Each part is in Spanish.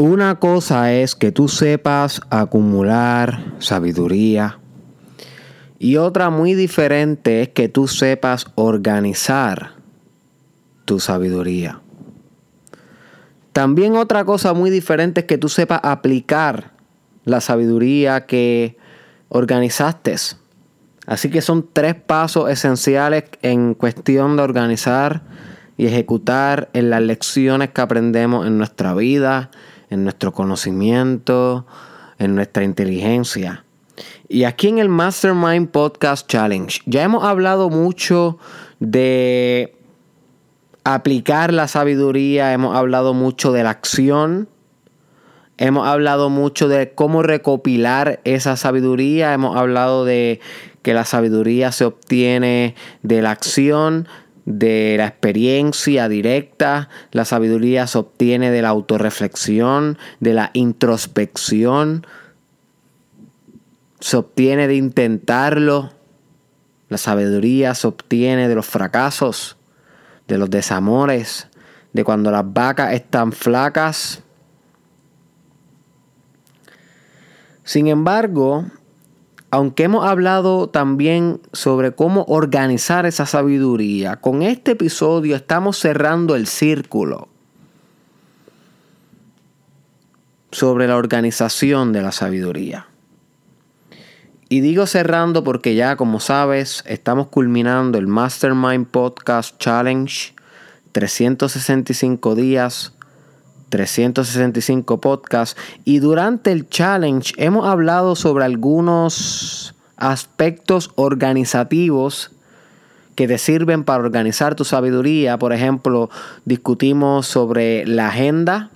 una cosa es que tú sepas acumular sabiduría y otra muy diferente es que tú sepas organizar tu sabiduría. También otra cosa muy diferente es que tú sepas aplicar la sabiduría que organizaste. Así que son tres pasos esenciales en cuestión de organizar y ejecutar en las lecciones que aprendemos en nuestra vida, en nuestro conocimiento, en nuestra inteligencia. Y aquí en el Mastermind Podcast Challenge ya hemos hablado mucho de aplicar la sabiduría, hemos hablado mucho de la acción, hemos hablado mucho de cómo recopilar esa sabiduría, hemos hablado de que la sabiduría se obtiene de la acción, de la experiencia directa, la sabiduría se obtiene de la autorreflexión, de la introspección, se obtiene de intentarlo, la sabiduría se obtiene de los fracasos, de los desamores, de cuando las vacas están flacas. Sin embargo, aunque hemos hablado también sobre cómo organizar esa sabiduría, con este episodio estamos cerrando el círculo sobre la organización de la sabiduría. Y digo cerrando porque ya, como sabes, estamos culminando el Mastermind Podcast Challenge. 365 días, 365 podcasts. Y durante el challenge hemos hablado sobre algunos aspectos organizativos que te sirven para organizar tu sabiduría. Por ejemplo, discutimos sobre la agenda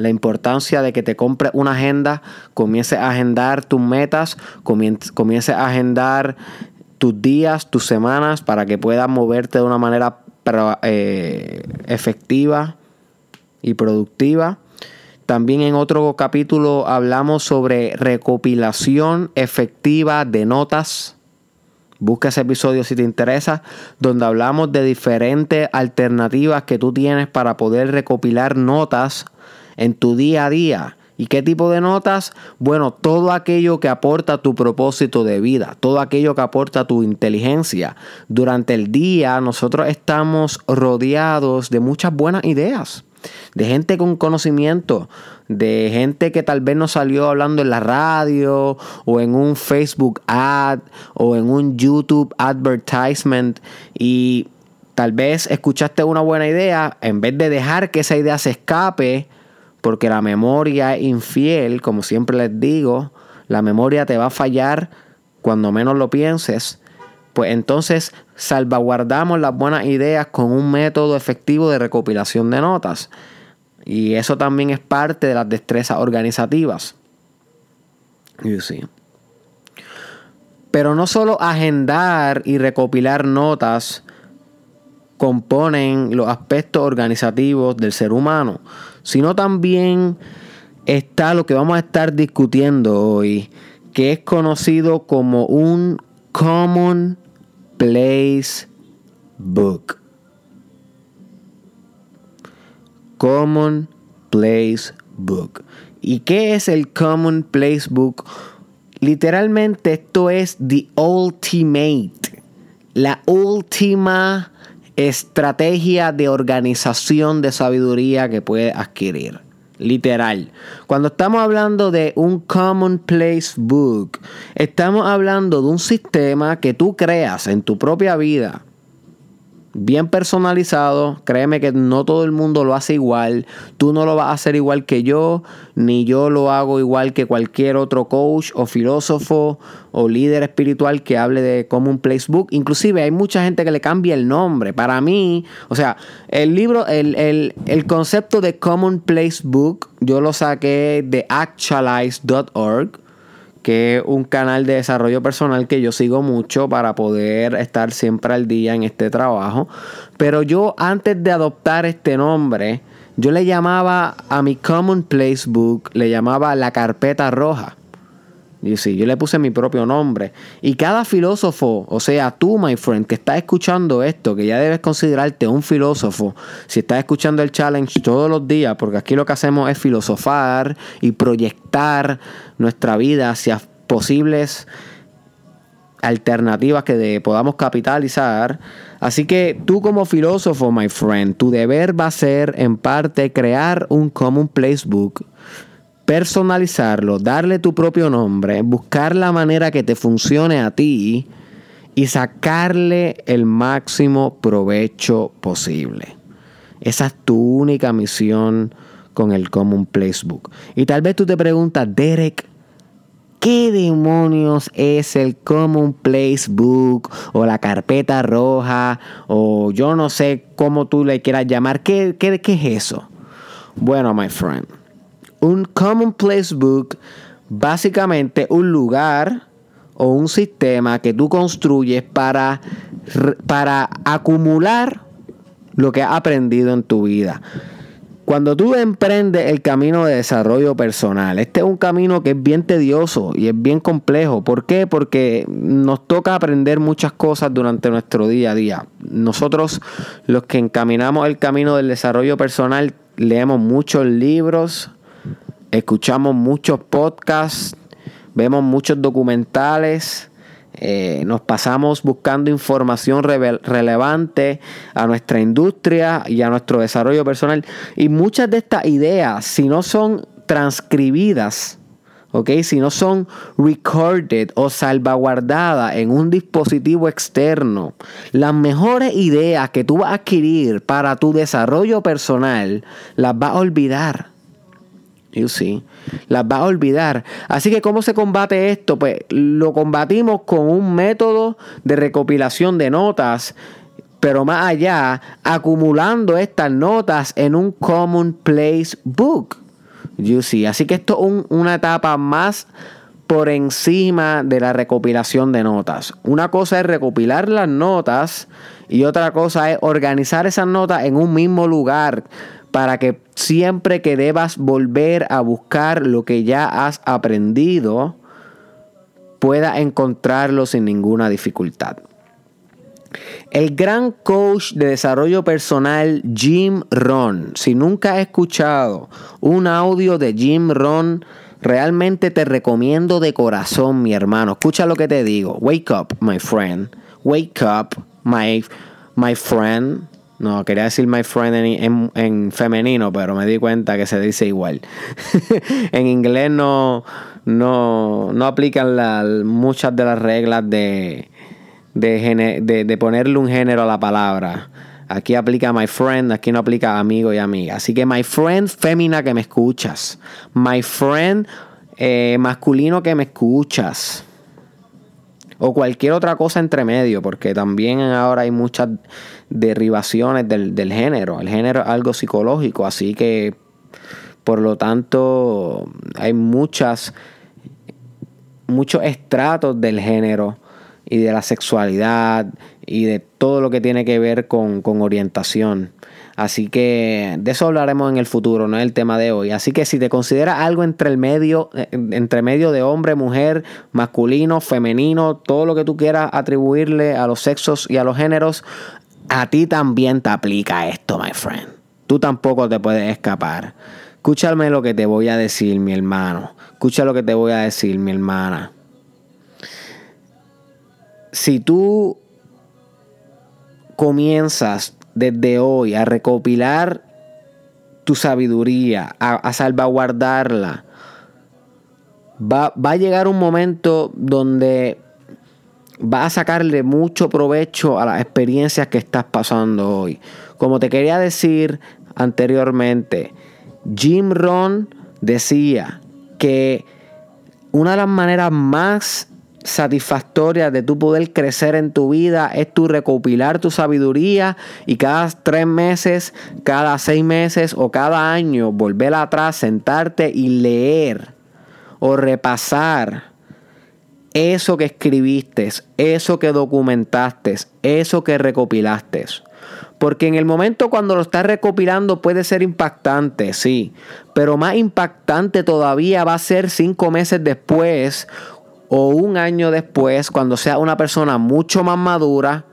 la importancia de que te compres una agenda, comiences a agendar tus metas, comiences a agendar tus días, tus semanas, para que puedas moverte de una manera eh, efectiva y productiva. También en otro capítulo hablamos sobre recopilación efectiva de notas. Busca ese episodio si te interesa, donde hablamos de diferentes alternativas que tú tienes para poder recopilar notas en tu día a día. ¿Y qué tipo de notas? Bueno, todo aquello que aporta tu propósito de vida, todo aquello que aporta tu inteligencia. Durante el día nosotros estamos rodeados de muchas buenas ideas, de gente con conocimiento, de gente que tal vez nos salió hablando en la radio o en un Facebook ad o en un YouTube advertisement y tal vez escuchaste una buena idea, en vez de dejar que esa idea se escape, porque la memoria es infiel, como siempre les digo, la memoria te va a fallar cuando menos lo pienses, pues entonces salvaguardamos las buenas ideas con un método efectivo de recopilación de notas. Y eso también es parte de las destrezas organizativas. Pero no solo agendar y recopilar notas componen los aspectos organizativos del ser humano, sino también está lo que vamos a estar discutiendo hoy, que es conocido como un Common Place Book. Common Place Book. ¿Y qué es el Common Place Book? Literalmente esto es the ultimate, la última estrategia de organización de sabiduría que puede adquirir. Literal. Cuando estamos hablando de un Common Place Book, estamos hablando de un sistema que tú creas en tu propia vida bien personalizado. Créeme que no todo el mundo lo hace igual. Tú no lo vas a hacer igual que yo, ni yo lo hago igual que cualquier otro coach o filósofo o líder espiritual que hable de Common Place Book. Inclusive hay mucha gente que le cambia el nombre. Para mí, o sea, el libro, el, el, el concepto de Common Place Book, yo lo saqué de actualize.org que es un canal de desarrollo personal que yo sigo mucho para poder estar siempre al día en este trabajo. Pero yo antes de adoptar este nombre, yo le llamaba a mi Common Place Book, le llamaba la carpeta roja. Y sí, yo le puse mi propio nombre. Y cada filósofo, o sea, tú, my friend, que estás escuchando esto, que ya debes considerarte un filósofo, si estás escuchando el challenge todos los días, porque aquí lo que hacemos es filosofar y proyectar nuestra vida hacia posibles alternativas que podamos capitalizar. Así que tú como filósofo, my friend, tu deber va a ser en parte crear un common place book personalizarlo, darle tu propio nombre, buscar la manera que te funcione a ti y sacarle el máximo provecho posible. Esa es tu única misión con el Common Place Book. Y tal vez tú te preguntas, Derek, ¿qué demonios es el Common Place Book o la carpeta roja o yo no sé cómo tú le quieras llamar? ¿Qué, qué, qué es eso? Bueno, my friend un commonplace book, básicamente un lugar o un sistema que tú construyes para, para acumular lo que has aprendido en tu vida. Cuando tú emprendes el camino de desarrollo personal, este es un camino que es bien tedioso y es bien complejo. ¿Por qué? Porque nos toca aprender muchas cosas durante nuestro día a día. Nosotros, los que encaminamos el camino del desarrollo personal, leemos muchos libros, escuchamos muchos podcasts, vemos muchos documentales, eh, nos pasamos buscando información relevante a nuestra industria y a nuestro desarrollo personal. Y muchas de estas ideas, si no son transcribidas, Si no son recorded o salvaguardadas en un dispositivo externo, las mejores ideas que tú vas a adquirir para tu desarrollo personal las vas a olvidar. You see. Las va a olvidar. Así que, ¿cómo se combate esto? Pues lo combatimos con un método de recopilación de notas, pero más allá, acumulando estas notas en un Common Place Book. You see. Así que esto es una etapa más por encima de la recopilación de notas. Una cosa es recopilar las notas y otra cosa es organizar esas notas en un mismo lugar para que siempre que debas volver a buscar lo que ya has aprendido, pueda encontrarlo sin ninguna dificultad. El gran coach de desarrollo personal Jim Ron, si nunca has escuchado un audio de Jim Ron, realmente te recomiendo de corazón, mi hermano. Escucha lo que te digo. Wake up, my friend. Wake up, my, my friend. No, quería decir my friend en, femenino, pero me di cuenta que se dice igual. en inglés no, no, no aplican muchas de las reglas de, de, ponerle un género a la palabra. Aquí aplica my friend, aquí no aplica amigo y amiga. Así que my friend fémina que me escuchas. My friend eh, masculino que me escuchas o cualquier otra cosa entre medio, porque también ahora hay muchas derivaciones del, género. El género es algo psicológico, así que por lo tanto hay muchas muchos estratos del género y de la sexualidad y de todo lo que tiene que ver con, con orientación. Así que de eso hablaremos en el futuro, no es el tema de hoy. Así que si te consideras algo entre el medio, eh, entre medio de hombre, mujer, masculino, femenino, todo lo que tú quieras atribuirle a los sexos y a los géneros, a ti también te aplica esto, my friend. Tú tampoco te puedes escapar. Escúchame lo que te voy a decir, mi hermano. Escucha lo que te voy a decir, mi hermana. Si tú comienzas desde hoy a recopilar tu sabiduría, a, salvaguardarla, va, va, a llegar un momento donde va a sacarle mucho provecho a las experiencias que estás pasando hoy. Como te quería decir anteriormente, Jim Ron decía que una de las maneras más satisfactoria de tu poder crecer en tu vida es tu recopilar tu sabiduría y cada tres meses, cada seis meses o cada año volver atrás, sentarte y leer o repasar eso que escribiste, eso que documentaste, eso que recopilaste. Porque en el momento cuando lo estás recopilando puede ser impactante, sí. Pero más impactante todavía va a ser cinco meses después o un año después, cuando sea una persona mucho más madura,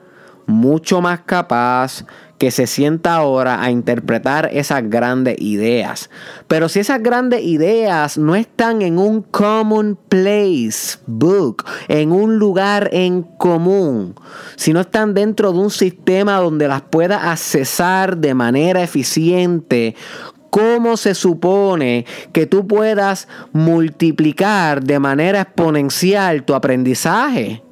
mucho más capaz, que se sienta ahora a interpretar esas grandes ideas. Pero si esas grandes ideas no están en un common place book, en un lugar en común, si no están dentro de un sistema donde las pueda accesar de manera eficiente, ¿Cómo se supone que tú puedas multiplicar de manera exponencial tu aprendizaje?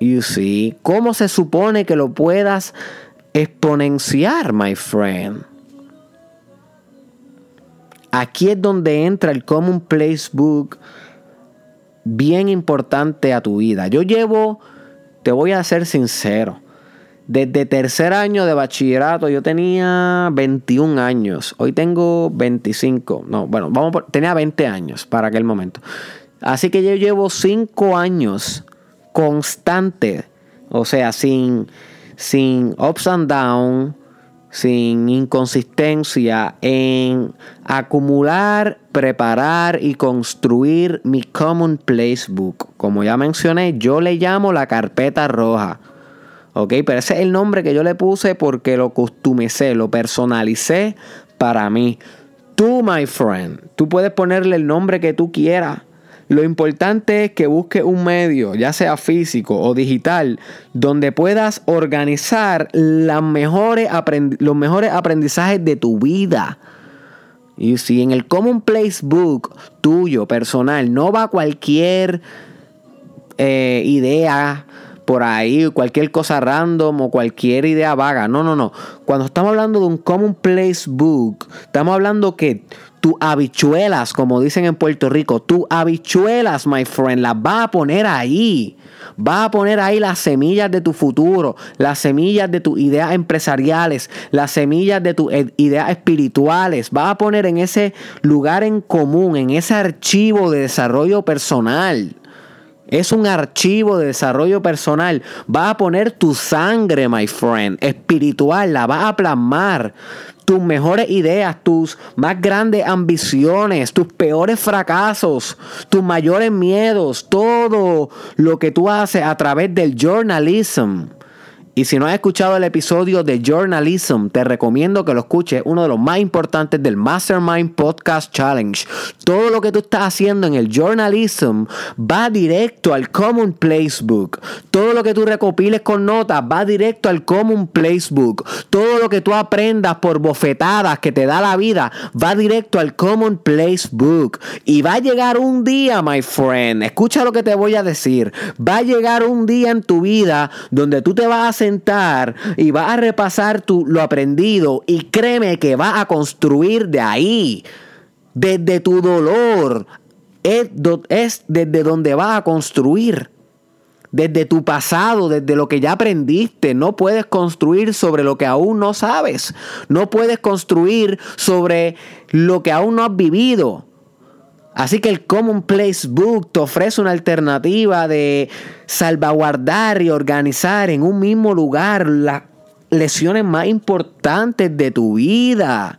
You see, ¿cómo se supone que lo puedas exponenciar, my friend? Aquí es donde entra el Common Place Book bien importante a tu vida. Yo llevo, te voy a ser sincero, desde tercer año de bachillerato yo tenía 21 años. Hoy tengo 25. No, bueno, vamos por, tenía 20 años para aquel momento. Así que yo llevo 5 años constante, o sea, sin, sin ups and downs, sin inconsistencia en acumular, preparar y construir mi Common Place Book. Como ya mencioné, yo le llamo la carpeta roja. ¿Ok? Pero ese es el nombre que yo le puse porque lo customicé, lo personalicé para mí. Tú, my friend, tú puedes ponerle el nombre que tú quieras. Lo importante es que busques un medio, ya sea físico o digital, donde puedas organizar los mejores aprendizajes de tu vida. Y si en el Common Place Book tuyo, personal, no va cualquier eh, idea por ahí, cualquier cosa random o cualquier idea vaga. No, no, no. Cuando estamos hablando de un Common Place Book, estamos hablando que tu habichuelas, como dicen en Puerto Rico, tu habichuelas, my friend, las va a poner ahí. Va a poner ahí las semillas de tu futuro, las semillas de tus ideas empresariales, las semillas de tus ideas espirituales. Va a poner en ese lugar en común, en ese archivo de desarrollo personal. Es un archivo de desarrollo personal. Va a poner tu sangre, my friend, espiritual, la va a plasmar tus mejores ideas, tus más grandes ambiciones, tus peores fracasos, tus mayores miedos, todo lo que tú haces a través del journalism y si no has escuchado el episodio de Journalism, te recomiendo que lo escuches, uno de los más importantes del Mastermind Podcast Challenge. Todo lo que tú estás haciendo en el Journalism va directo al Common Place Book. Todo lo que tú recopiles con notas va directo al Common Place Book. Todo lo que tú aprendas por bofetadas que te da la vida va directo al Common Place Book. Y va a llegar un día, my friend, escucha lo que te voy a decir. Va a llegar un día en tu vida donde tú te vas a sentar y va a repasar tu, lo aprendido y créeme que va a construir de ahí, desde tu dolor, es, es desde donde va a construir. Desde tu pasado, desde lo que ya aprendiste, no puedes construir sobre lo que aún no sabes. No puedes construir sobre lo que aún no has vivido. Así que el Common Place Book te ofrece una alternativa de salvaguardar y organizar en un mismo lugar las lesiones más importantes de tu vida.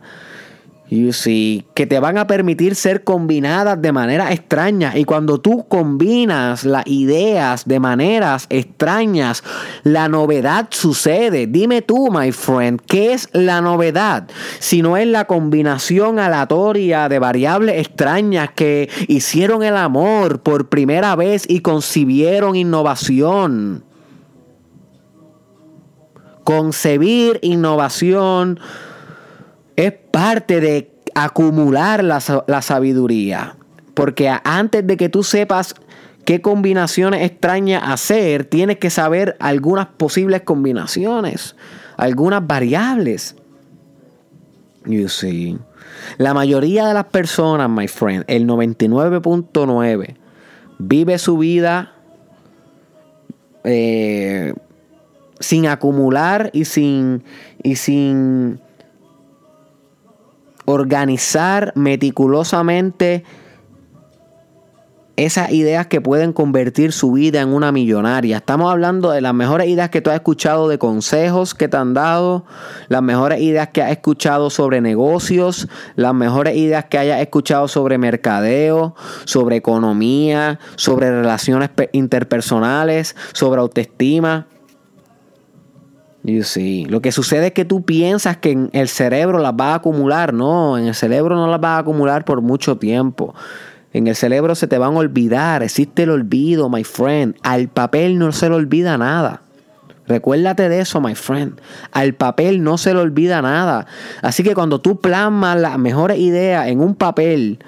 You see, que te van a permitir ser combinadas de manera extraña. Y cuando tú combinas las ideas de maneras extrañas, la novedad sucede. Dime tú, my friend, ¿qué es la novedad? Si no es la combinación aleatoria de variables extrañas que hicieron el amor por primera vez y concibieron innovación. Concebir innovación es parte de acumular la, sabiduría. Porque antes de que tú sepas qué combinaciones extrañas hacer, tienes que saber algunas posibles combinaciones, algunas variables. You see. La mayoría de las personas, my friend, el 99.9, vive su vida eh, sin acumular y sin, y sin organizar meticulosamente esas ideas que pueden convertir su vida en una millonaria. Estamos hablando de las mejores ideas que tú has escuchado de consejos que te han dado, las mejores ideas que has escuchado sobre negocios, las mejores ideas que hayas escuchado sobre mercadeo, sobre economía, sobre relaciones interpersonales, sobre autoestima. You see. Lo que sucede es que tú piensas que en el cerebro las vas a acumular. No, en el cerebro no las vas a acumular por mucho tiempo. En el cerebro se te van a olvidar. Existe el olvido, my friend. Al papel no se le olvida nada. Recuérdate de eso, my friend. Al papel no se le olvida nada. Así que cuando tú plasmas las mejores ideas en un papel,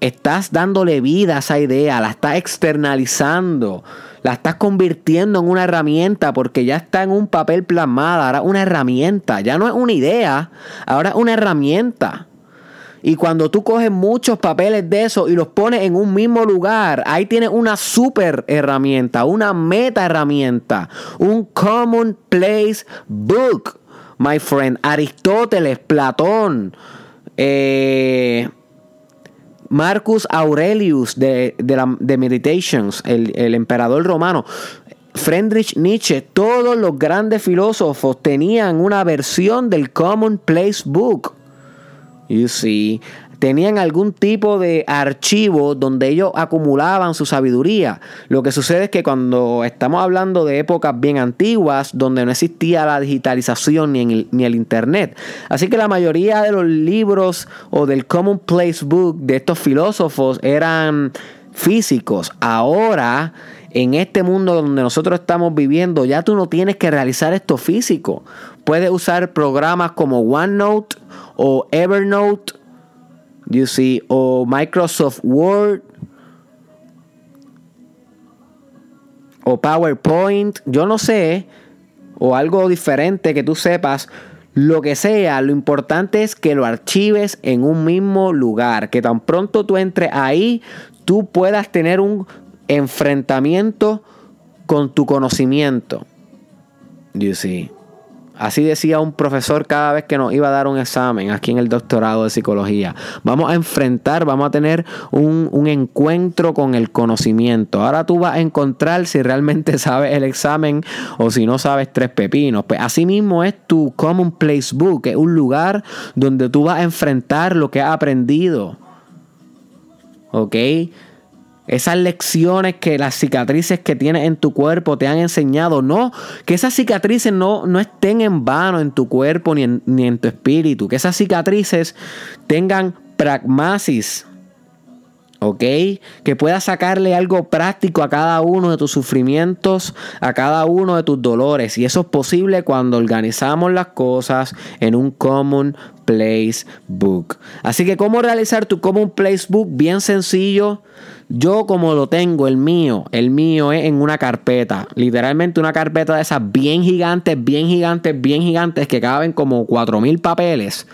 estás dándole vida a esa idea, la estás externalizando, la estás convirtiendo en una herramienta porque ya está en un papel plasmada, ahora una herramienta, ya no es una idea, ahora es una herramienta. Y cuando tú coges muchos papeles de eso y los pones en un mismo lugar, ahí tienes una super herramienta, una meta herramienta, un common place book, my friend. Aristóteles, Platón, eh, Marcus Aurelius de, de, Meditations, el, el emperador romano. Friedrich Nietzsche, todos los grandes filósofos tenían una versión del Common Place Book. You see, tenían algún tipo de archivo donde ellos acumulaban su sabiduría. Lo que sucede es que cuando estamos hablando de épocas bien antiguas, donde no existía la digitalización ni, el, ni el Internet, así que la mayoría de los libros o del Common Place Book de estos filósofos eran físicos. Ahora en este mundo donde nosotros estamos viviendo, ya tú no tienes que realizar esto físico. Puedes usar programas como OneNote o Evernote, you see, o Microsoft Word o PowerPoint, yo no sé, o algo diferente que tú sepas, lo que sea, lo importante es que lo archives en un mismo lugar, que tan pronto tú entres ahí, tú puedas tener un enfrentamiento con tu conocimiento. You see. Así decía un profesor cada vez que nos iba a dar un examen aquí en el doctorado de psicología. Vamos a enfrentar, vamos a tener un, un, encuentro con el conocimiento. Ahora tú vas a encontrar si realmente sabes el examen o si no sabes tres pepinos. Pues así mismo es tu Common Place Book, es un lugar donde tú vas a enfrentar lo que has aprendido. ¿Ok? Esas lecciones que las cicatrices que tienes en tu cuerpo te han enseñado. No, que esas cicatrices no, no estén en vano en tu cuerpo ni en, ni en tu espíritu. Que esas cicatrices tengan pragmasis. ¿Ok? Que puedas sacarle algo práctico a cada uno de tus sufrimientos, a cada uno de tus dolores. Y eso es posible cuando organizamos las cosas en un Common Place Book. Así que, ¿cómo realizar tu Common Place Book? Bien sencillo. Yo como lo tengo, el mío, el mío es en una carpeta. Literalmente una carpeta de esas bien gigantes, bien gigantes, bien gigantes que caben como 4.000 papeles.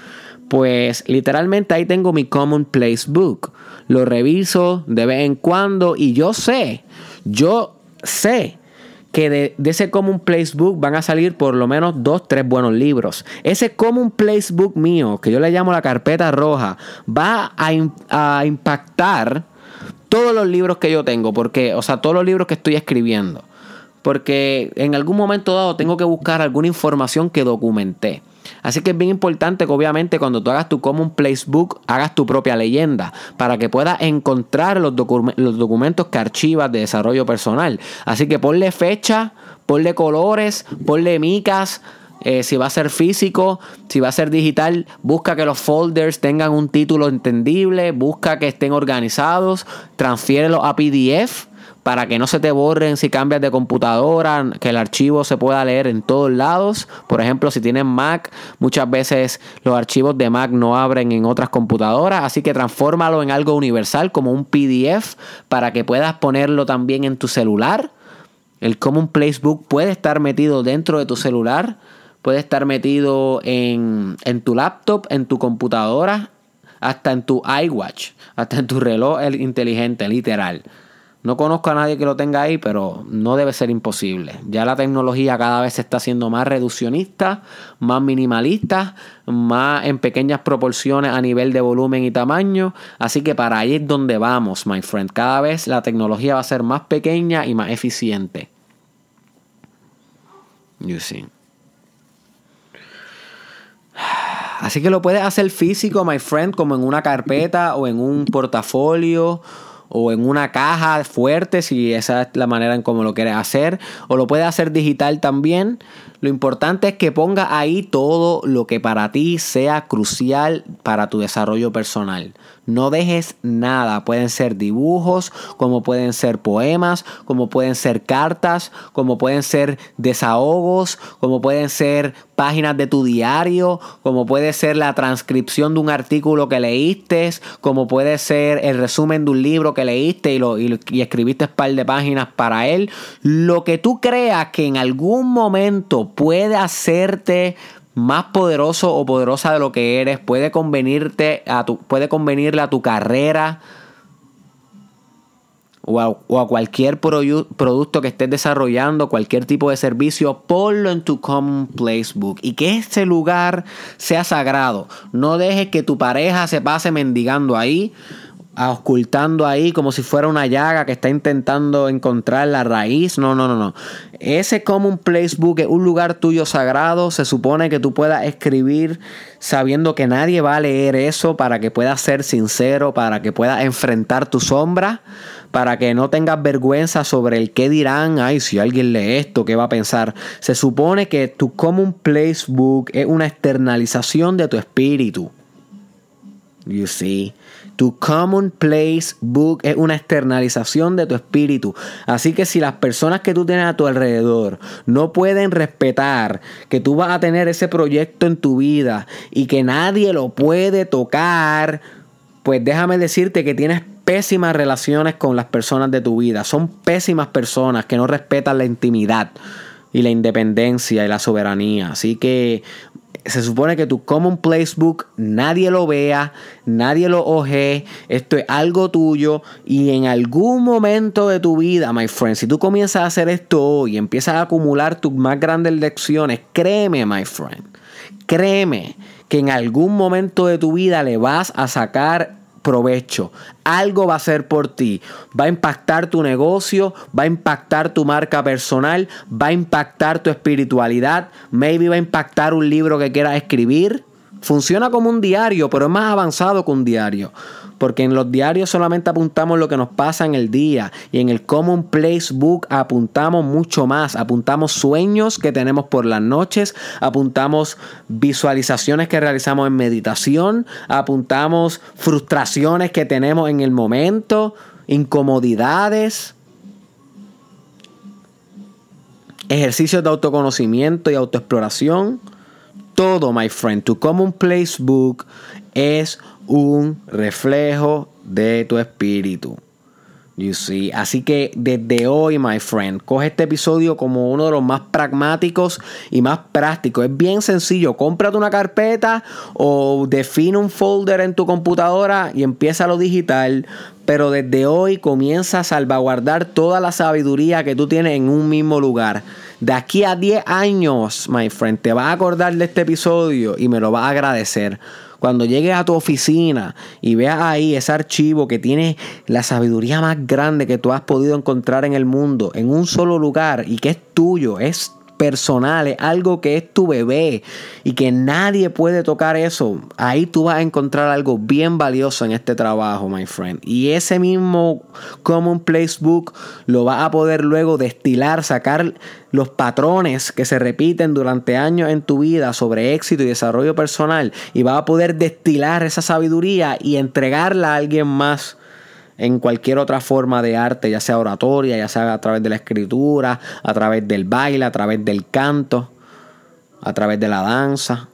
Pues literalmente ahí tengo mi Common Place Book. Lo reviso de vez en cuando y yo sé, yo sé que de, ese Common Place Book van a salir por lo menos dos, tres buenos libros. Ese Common Place Book mío, que yo le llamo la carpeta roja, va a, a impactar todos los libros que yo tengo, porque, o sea, todos los libros que estoy escribiendo. Porque en algún momento dado tengo que buscar alguna información que documenté. Así que es bien importante que obviamente cuando tú hagas tu Common Place Book, hagas tu propia leyenda para que puedas encontrar los, los documentos que archivas de desarrollo personal. Así que ponle fecha, ponle colores, ponle micas, eh, si va a ser físico, si va a ser digital, busca que los folders tengan un título entendible, busca que estén organizados, transfiérelos a PDF para que no se te borren si cambias de computadora, que el archivo se pueda leer en todos lados. Por ejemplo, si tienes Mac, muchas veces los archivos de Mac no abren en otras computadoras, así que transfórmalo en algo universal como un PDF para que puedas ponerlo también en tu celular. El Common Place Book puede estar metido dentro de tu celular Puede estar metido en, tu laptop, en tu computadora, hasta en tu iWatch, hasta en tu reloj inteligente, literal. No conozco a nadie que lo tenga ahí, pero no debe ser imposible. Ya la tecnología cada vez se está haciendo más reduccionista, más minimalista, más en pequeñas proporciones a nivel de volumen y tamaño. Así que para ahí es donde vamos, my friend. Cada vez la tecnología va a ser más pequeña y más eficiente. You see. Así que lo puedes hacer físico, my friend, como en una carpeta o en un portafolio o en una caja fuerte, si esa es la manera en cómo lo quieres hacer, o lo puedes hacer digital también. Lo importante es que ponga ahí todo lo que para ti sea crucial para tu desarrollo personal. No dejes nada. Pueden ser dibujos, como pueden ser poemas, como pueden ser cartas, como pueden ser desahogos, como pueden ser páginas de tu diario, como puede ser la transcripción de un artículo que leíste, como puede ser el resumen de un libro que leíste y, lo, y, y escribiste un par de páginas para él. Lo que tú creas que en algún momento puede hacerte más poderoso o poderosa de lo que eres, puede convenirte a tu, puede convenirle a tu carrera o a, cualquier producto que estés desarrollando, cualquier tipo de servicio, ponlo en tu Common Place Book y que ese lugar sea sagrado. No dejes que tu pareja se pase mendigando ahí ocultando ahí como si fuera una llaga que está intentando encontrar la raíz. No, no, no, no. Ese Common Place Book es un lugar tuyo sagrado. Se supone que tú puedas escribir sabiendo que nadie va a leer eso para que puedas ser sincero, para que puedas enfrentar tu sombra, para que no tengas vergüenza sobre el qué dirán. Ay, si alguien lee esto, ¿qué va a pensar? Se supone que tu Common Place Book es una externalización de tu espíritu. You see. Tu Common Place Book es una externalización de tu espíritu. Así que si las personas que tú tienes a tu alrededor no pueden respetar que tú vas a tener ese proyecto en tu vida y que nadie lo puede tocar, pues déjame decirte que tienes pésimas relaciones con las personas de tu vida. Son pésimas personas que no respetan la intimidad y la independencia y la soberanía. Así que se supone que tu Common Place Book nadie lo vea, nadie lo oje, esto es algo tuyo y en algún momento de tu vida, my friend, si tú comienzas a hacer esto y empiezas a acumular tus más grandes lecciones, créeme, my friend, créeme que en algún momento de tu vida le vas a sacar provecho. Algo va a ser por ti. Va a impactar tu negocio, va a impactar tu marca personal, va a impactar tu espiritualidad, maybe va a impactar un libro que quieras escribir. Funciona como un diario, pero es más avanzado que un diario porque en los diarios solamente apuntamos lo que nos pasa en el día. Y en el Common Place Book apuntamos mucho más, apuntamos sueños que tenemos por las noches, apuntamos visualizaciones que realizamos en meditación, apuntamos frustraciones que tenemos en el momento, incomodidades, ejercicios de autoconocimiento y autoexploración. Todo, my friend, tu Common Place Book es un reflejo de tu espíritu. You see. Así que desde hoy, my friend, coge este episodio como uno de los más pragmáticos y más prácticos. Es bien sencillo. Cómprate una carpeta o define un folder en tu computadora y empieza lo digital. Pero desde hoy comienza a salvaguardar toda la sabiduría que tú tienes en un mismo lugar. De aquí a 10 años, my friend, te vas a acordar de este episodio y me lo vas a agradecer. Cuando llegues a tu oficina y veas ahí ese archivo que tiene la sabiduría más grande que tú has podido encontrar en el mundo, en un solo lugar y que es tuyo, es personal, es algo que es tu bebé y que nadie puede tocar eso, ahí tú vas a encontrar algo bien valioso en este trabajo, my friend. Y ese mismo Common Place Book lo vas a poder luego destilar, sacar los patrones que se repiten durante años en tu vida sobre éxito y desarrollo personal y vas a poder destilar esa sabiduría y entregarla a alguien más en cualquier otra forma de arte, ya sea oratoria, ya sea a través de la escritura, a través del baile, a través del canto, a través de la danza.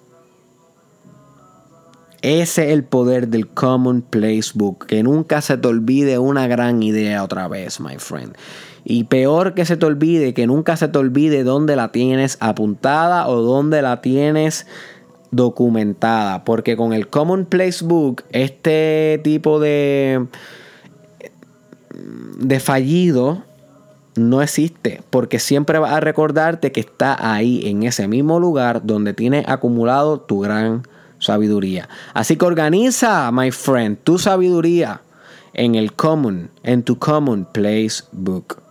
Ese es el poder del Common Place Book. Que nunca se te olvide una gran idea otra vez, my friend. Y peor que se te olvide, que nunca se te olvide dónde la tienes apuntada o dónde la tienes documentada. Porque con el Common Place Book, este tipo de de fallido no existe, porque siempre vas a recordarte que está ahí, en ese mismo lugar donde tienes acumulado tu gran sabiduría. Así que organiza, my friend, tu sabiduría en el common, en tu common place book.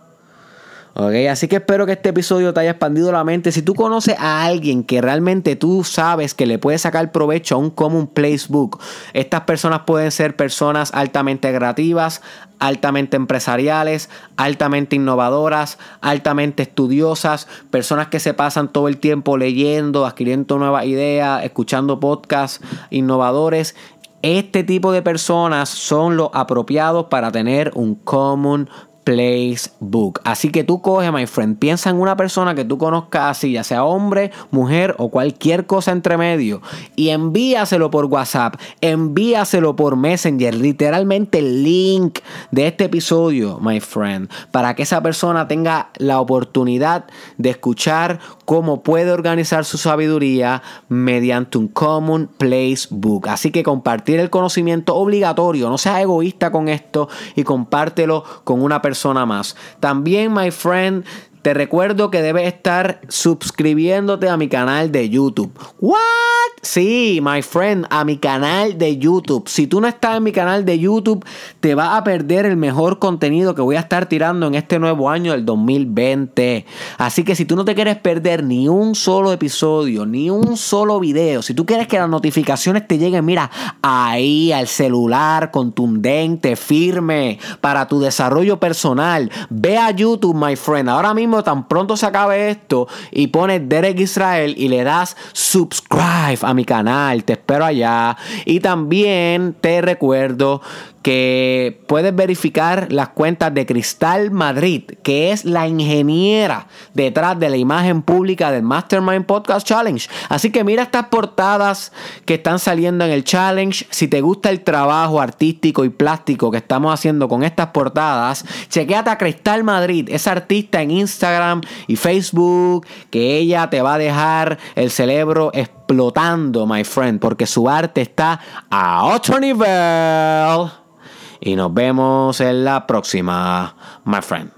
Así que espero que este episodio te haya expandido la mente. Si tú conoces a alguien que realmente tú sabes que le puede sacar provecho a un Common Place Book, estas personas pueden ser personas altamente creativas, altamente empresariales, altamente innovadoras, altamente estudiosas, personas que se pasan todo el tiempo leyendo, adquiriendo nuevas ideas, escuchando podcasts innovadores este tipo de personas son los apropiados para tener un Common Place Book. Así que tú coge, my friend, piensa en una persona que tú conozcas así, ya sea hombre, mujer o cualquier cosa entre medio, y envíaselo por WhatsApp, envíaselo por Messenger, literalmente el link de este episodio, my friend, para que esa persona tenga la oportunidad de escuchar cómo puede organizar su sabiduría mediante un Common Place Book. Así que compartir el conocimiento obligatorio, no seas egoísta con esto y compártelo con una persona más. También, my friend, te recuerdo que debes estar suscribiéndote a mi canal de YouTube. ¿What? Sí, my friend, a mi canal de YouTube. Si tú no estás en mi canal de YouTube, te vas a perder el mejor contenido que voy a estar tirando en este nuevo año del 2020. Así que si tú no te quieres perder ni un solo episodio, ni un solo video, si tú quieres que las notificaciones te lleguen, mira, ahí al celular, contundente, firme, para tu desarrollo personal, ve a YouTube, my friend. Ahora tan pronto se acabe esto y pones Derek Israel y le das subscribe a mi canal. Te espero allá. Y también te recuerdo que puedes verificar las cuentas de Cristal Madrid, que es la ingeniera detrás de la imagen pública del Mastermind Podcast Challenge. Así que mira estas portadas que están saliendo en el challenge. Si te gusta el trabajo artístico y plástico que estamos haciendo con estas portadas, chequeate a Cristal Madrid, esa artista en Instagram y Facebook, que ella te va a dejar el cerebro explotando, my friend, porque su arte está a otro nivel. Y nos vemos en la próxima, my friend.